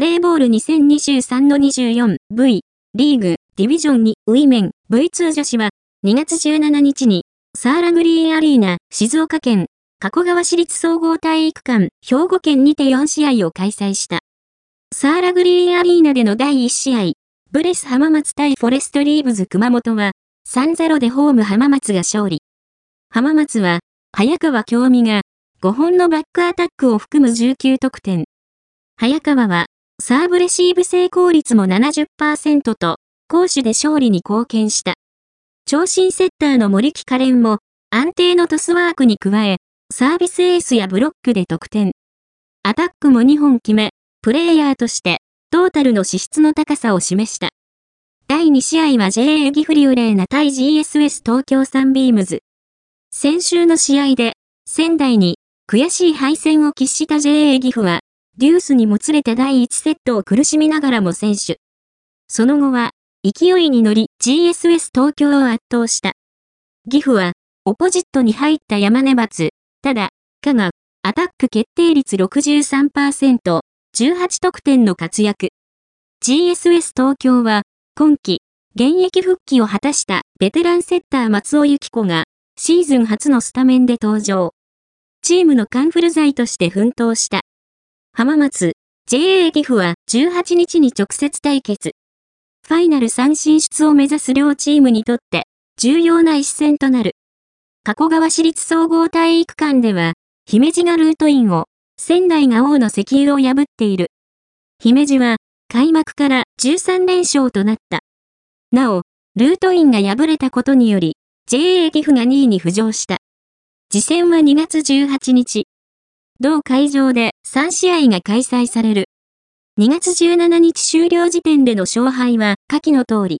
レーボール2023の 24V リーグディビジョン2ウィメン V2 女子は2月17日にサーラグリーンアリーナ静岡県加古川市立総合体育館兵庫県にて4試合を開催した。サーラグリーンアリーナでの第1試合、ブレス浜松対フォレストリーブズ熊本は3-0でホーム浜松が勝利。浜松は早川京美が5本のバックアタックを含む19得点。早川はサーブレシーブ成功率も70%と、攻守で勝利に貢献した。長身セッターの森木カレンも、安定のトスワークに加え、サービスエースやブロックで得点。アタックも2本決め、プレイヤーとして、トータルの資質の高さを示した。第2試合は JA ギフリューレーナ対 GSS 東京サンビームズ。先週の試合で、仙台に悔しい敗戦を喫した JA ギフは、デュースにもつれて第1セットを苦しみながらも選手。その後は、勢いに乗り GSS 東京を圧倒した。岐阜は、オポジットに入った山根松。ただ、加賀、アタック決定率63%、18得点の活躍。GSS 東京は、今季、現役復帰を果たしたベテランセッター松尾幸子が、シーズン初のスタメンで登場。チームのカンフル剤として奮闘した。浜松、JA 岐阜は18日に直接対決。ファイナル3進出を目指す両チームにとって重要な一戦となる。加古川市立総合体育館では、姫路がルートインを、仙台が王の石油を破っている。姫路は開幕から13連勝となった。なお、ルートインが敗れたことにより、JA 岐阜が2位に浮上した。次戦は2月18日。同会場で3試合が開催される。2月17日終了時点での勝敗は下記の通り。